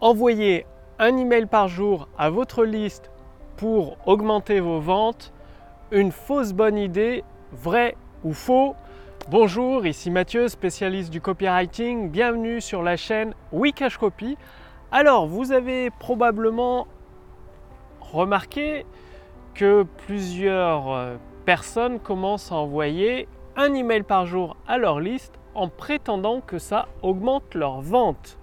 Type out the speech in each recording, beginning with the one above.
envoyer un email par jour à votre liste pour augmenter vos ventes, une fausse bonne idée, vrai ou faux Bonjour, ici Mathieu, spécialiste du copywriting. Bienvenue sur la chaîne Wikash Copy. Alors, vous avez probablement remarqué que plusieurs euh, personnes commencent à envoyer un email par jour à leur liste en prétendant que ça augmente leur vente.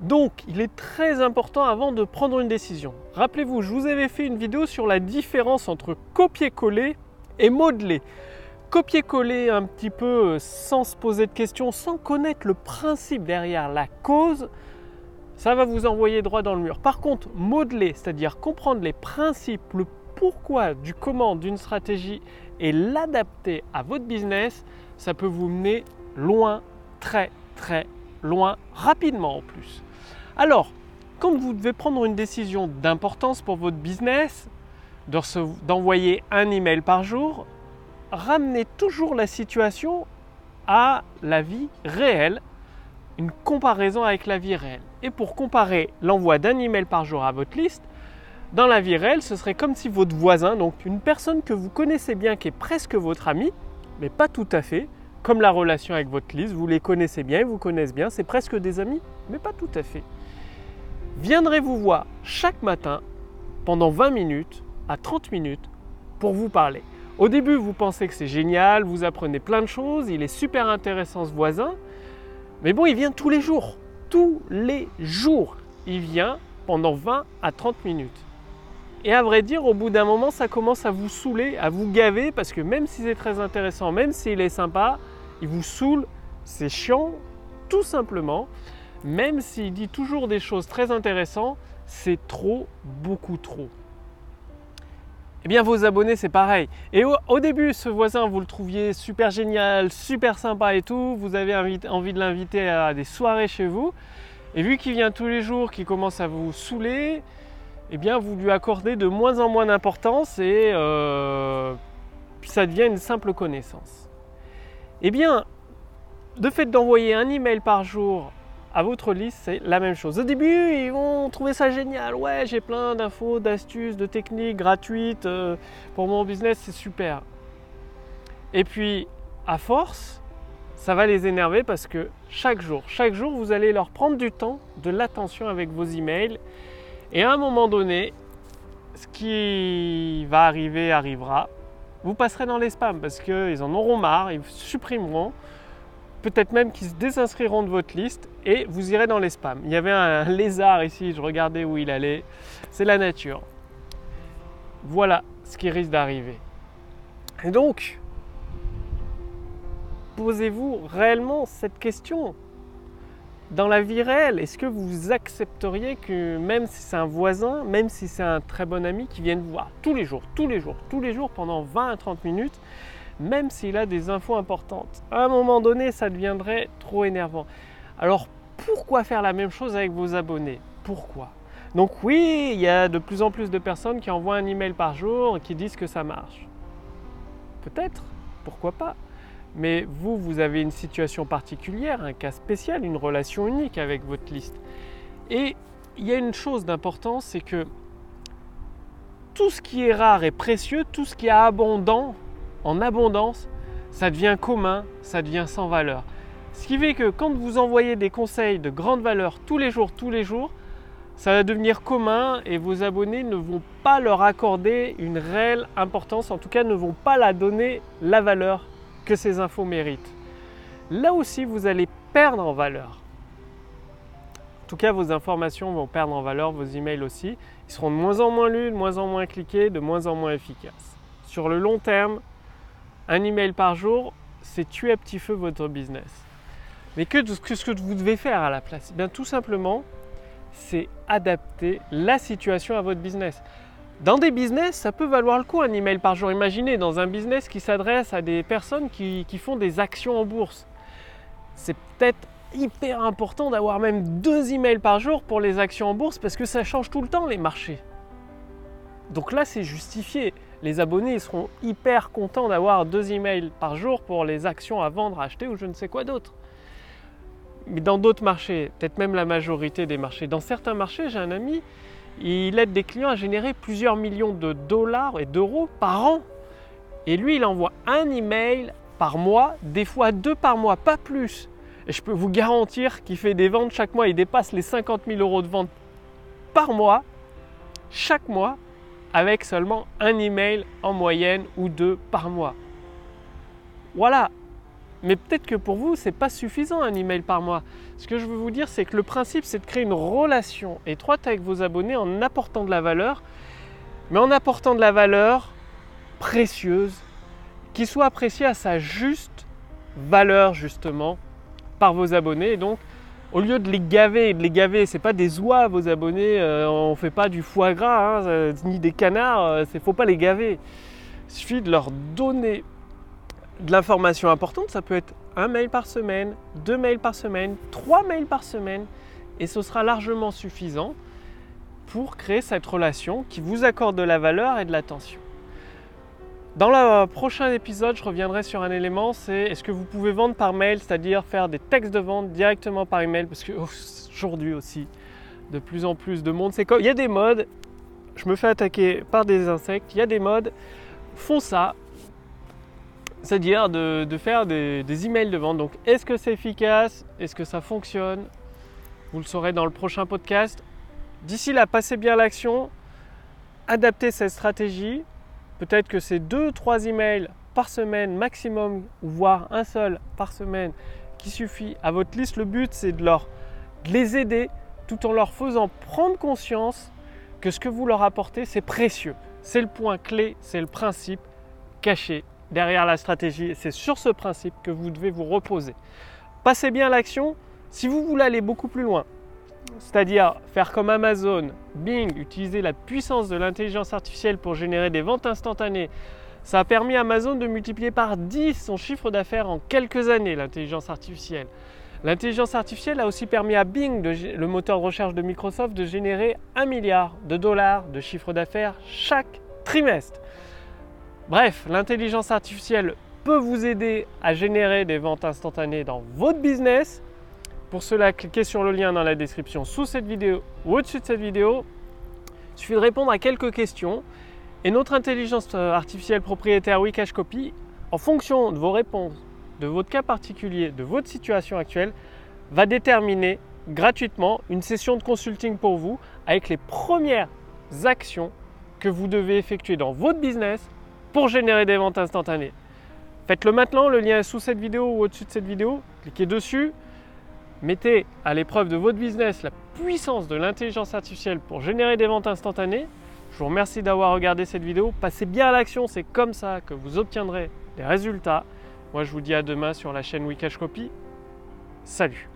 Donc, il est très important avant de prendre une décision. Rappelez-vous, je vous avais fait une vidéo sur la différence entre copier-coller et modeler. Copier-coller un petit peu euh, sans se poser de questions, sans connaître le principe derrière la cause, ça va vous envoyer droit dans le mur. Par contre, modeler, c'est-à-dire comprendre les principes, le pourquoi du comment d'une stratégie et l'adapter à votre business, ça peut vous mener loin, très très loin, rapidement en plus. Alors, quand vous devez prendre une décision d'importance pour votre business, d'envoyer un email par jour, ramenez toujours la situation à la vie réelle, une comparaison avec la vie réelle. Et pour comparer l'envoi d'un email par jour à votre liste, dans la vie réelle, ce serait comme si votre voisin, donc une personne que vous connaissez bien, qui est presque votre ami, mais pas tout à fait, comme la relation avec votre liste, vous les connaissez bien, ils vous connaissent bien, c'est presque des amis, mais pas tout à fait viendrez vous voir chaque matin pendant 20 minutes à 30 minutes pour vous parler. Au début, vous pensez que c'est génial, vous apprenez plein de choses, il est super intéressant ce voisin, mais bon, il vient tous les jours. Tous les jours, il vient pendant 20 à 30 minutes. Et à vrai dire, au bout d'un moment, ça commence à vous saouler, à vous gaver, parce que même si c'est très intéressant, même s'il est sympa, il vous saoule, c'est chiant, tout simplement même s'il dit toujours des choses très intéressantes, c'est trop, beaucoup trop. Eh bien, vos abonnés, c'est pareil. Et au, début, ce voisin, vous le trouviez super génial, super sympa et tout. Vous avez envie de l'inviter à des soirées chez vous. Et vu qu'il vient tous les jours, qu'il commence à vous saouler, eh bien, vous lui accordez de moins en moins d'importance et euh, ça devient une simple connaissance. Eh bien, de fait d'envoyer un email par jour à votre liste, c'est la même chose. Au début, ils vont trouver ça génial. Ouais, j'ai plein d'infos, d'astuces, de techniques gratuites euh, pour mon business, c'est super. Et puis, à force, ça va les énerver parce que chaque jour, chaque jour, vous allez leur prendre du temps, de l'attention avec vos emails. Et à un moment donné, ce qui va arriver arrivera. Vous passerez dans les spams parce qu'ils en auront marre, ils supprimeront peut-être même qu'ils se désinscriront de votre liste et vous irez dans les spams. Il y avait un lézard ici, je regardais où il allait. C'est la nature. Voilà ce qui risque d'arriver. Et donc, posez-vous réellement cette question. Dans la vie réelle, est-ce que vous accepteriez que même si c'est un voisin, même si c'est un très bon ami qui vienne vous voir tous les jours, tous les jours, tous les jours pendant 20 à 30 minutes, même s'il a des infos importantes. À un moment donné, ça deviendrait trop énervant. Alors pourquoi faire la même chose avec vos abonnés? Pourquoi? Donc oui, il y a de plus en plus de personnes qui envoient un email par jour et qui disent que ça marche. Peut-être, pourquoi pas mais vous, vous avez une situation particulière, un cas spécial, une relation unique avec votre liste. Et il y a une chose d'important, c'est que tout ce qui est rare et précieux, tout ce qui est abondant, en abondance, ça devient commun, ça devient sans valeur. Ce qui fait que quand vous envoyez des conseils de grande valeur tous les jours, tous les jours, ça va devenir commun et vos abonnés ne vont pas leur accorder une réelle importance, en tout cas ne vont pas la donner la valeur que ces infos méritent. Là aussi, vous allez perdre en valeur. En tout cas, vos informations vont perdre en valeur, vos emails aussi. Ils seront de moins en moins lus, de moins en moins cliqués, de moins en moins efficaces. Sur le long terme, un email par jour, c'est tuer à petit feu votre business. Mais que, ce que vous devez faire à la place eh bien, Tout simplement, c'est adapter la situation à votre business. Dans des business, ça peut valoir le coup un email par jour. Imaginez dans un business qui s'adresse à des personnes qui, qui font des actions en bourse. C'est peut-être hyper important d'avoir même deux emails par jour pour les actions en bourse parce que ça change tout le temps les marchés. Donc là, c'est justifié les abonnés seront hyper contents d'avoir deux emails par jour pour les actions à vendre, à acheter ou je ne sais quoi d'autre. mais dans d'autres marchés, peut-être même la majorité des marchés. Dans certains marchés, j'ai un ami, il aide des clients à générer plusieurs millions de dollars et d'euros par an. Et lui, il envoie un email par mois, des fois deux par mois, pas plus. Et je peux vous garantir qu'il fait des ventes chaque mois, il dépasse les 50 000 euros de ventes par mois, chaque mois, avec seulement un email en moyenne ou deux par mois. Voilà. Mais peut-être que pour vous, ce n'est pas suffisant un email par mois. Ce que je veux vous dire, c'est que le principe, c'est de créer une relation étroite avec vos abonnés en apportant de la valeur, mais en apportant de la valeur précieuse, qui soit appréciée à sa juste valeur, justement, par vos abonnés. Et donc, au lieu de les gaver, de les gaver, c'est pas des oies vos abonnés, euh, on fait pas du foie gras, hein, ni des canards, il euh, faut pas les gaver. Il suffit de leur donner de l'information importante, ça peut être un mail par semaine, deux mails par semaine, trois mails par semaine, et ce sera largement suffisant pour créer cette relation qui vous accorde de la valeur et de l'attention. Dans le prochain épisode, je reviendrai sur un élément, c'est est-ce que vous pouvez vendre par mail, c'est-à-dire faire des textes de vente directement par email, parce qu'aujourd'hui aussi, de plus en plus de monde, c'est comme il y a des modes, je me fais attaquer par des insectes, il y a des modes, font ça, c'est-à-dire de, faire des, emails de vente. Donc est-ce que c'est efficace? Est-ce que ça fonctionne? Vous le saurez dans le prochain podcast. D'ici là, passez bien l'action, adaptez cette stratégie. Peut-être que c'est deux, trois emails par semaine maximum, voire un seul par semaine qui suffit à votre liste. Le but, c'est de, leur, de les aider tout en leur faisant prendre conscience que ce que vous leur apportez, c'est précieux. C'est le point clé, c'est le principe caché derrière la stratégie. C'est sur ce principe que vous devez vous reposer. Passez bien l'action. Si vous voulez aller beaucoup plus loin, c'est-à-dire faire comme Amazon, Bing, utiliser la puissance de l'intelligence artificielle pour générer des ventes instantanées, ça a permis à Amazon de multiplier par 10 son chiffre d'affaires en quelques années, l'intelligence artificielle. L'intelligence artificielle a aussi permis à Bing, le moteur de recherche de Microsoft, de générer 1 milliard de dollars de chiffre d'affaires chaque trimestre. Bref, l'intelligence artificielle peut vous aider à générer des ventes instantanées dans votre business. Pour cela, cliquez sur le lien dans la description sous cette vidéo ou au-dessus de cette vidéo. Il suffit de répondre à quelques questions et notre intelligence artificielle propriétaire Wikash Copy, en fonction de vos réponses, de votre cas particulier, de votre situation actuelle, va déterminer gratuitement une session de consulting pour vous avec les premières actions que vous devez effectuer dans votre business pour générer des ventes instantanées. Faites-le maintenant, le lien est sous cette vidéo ou au-dessus de cette vidéo. Cliquez dessus, mettez à l'épreuve de votre business la puissance de l'intelligence artificielle pour générer des ventes instantanées. Je vous remercie d'avoir regardé cette vidéo. Passez bien à l'action, c'est comme ça que vous obtiendrez des résultats. Moi, je vous dis à demain sur la chaîne Wikash Copy. Salut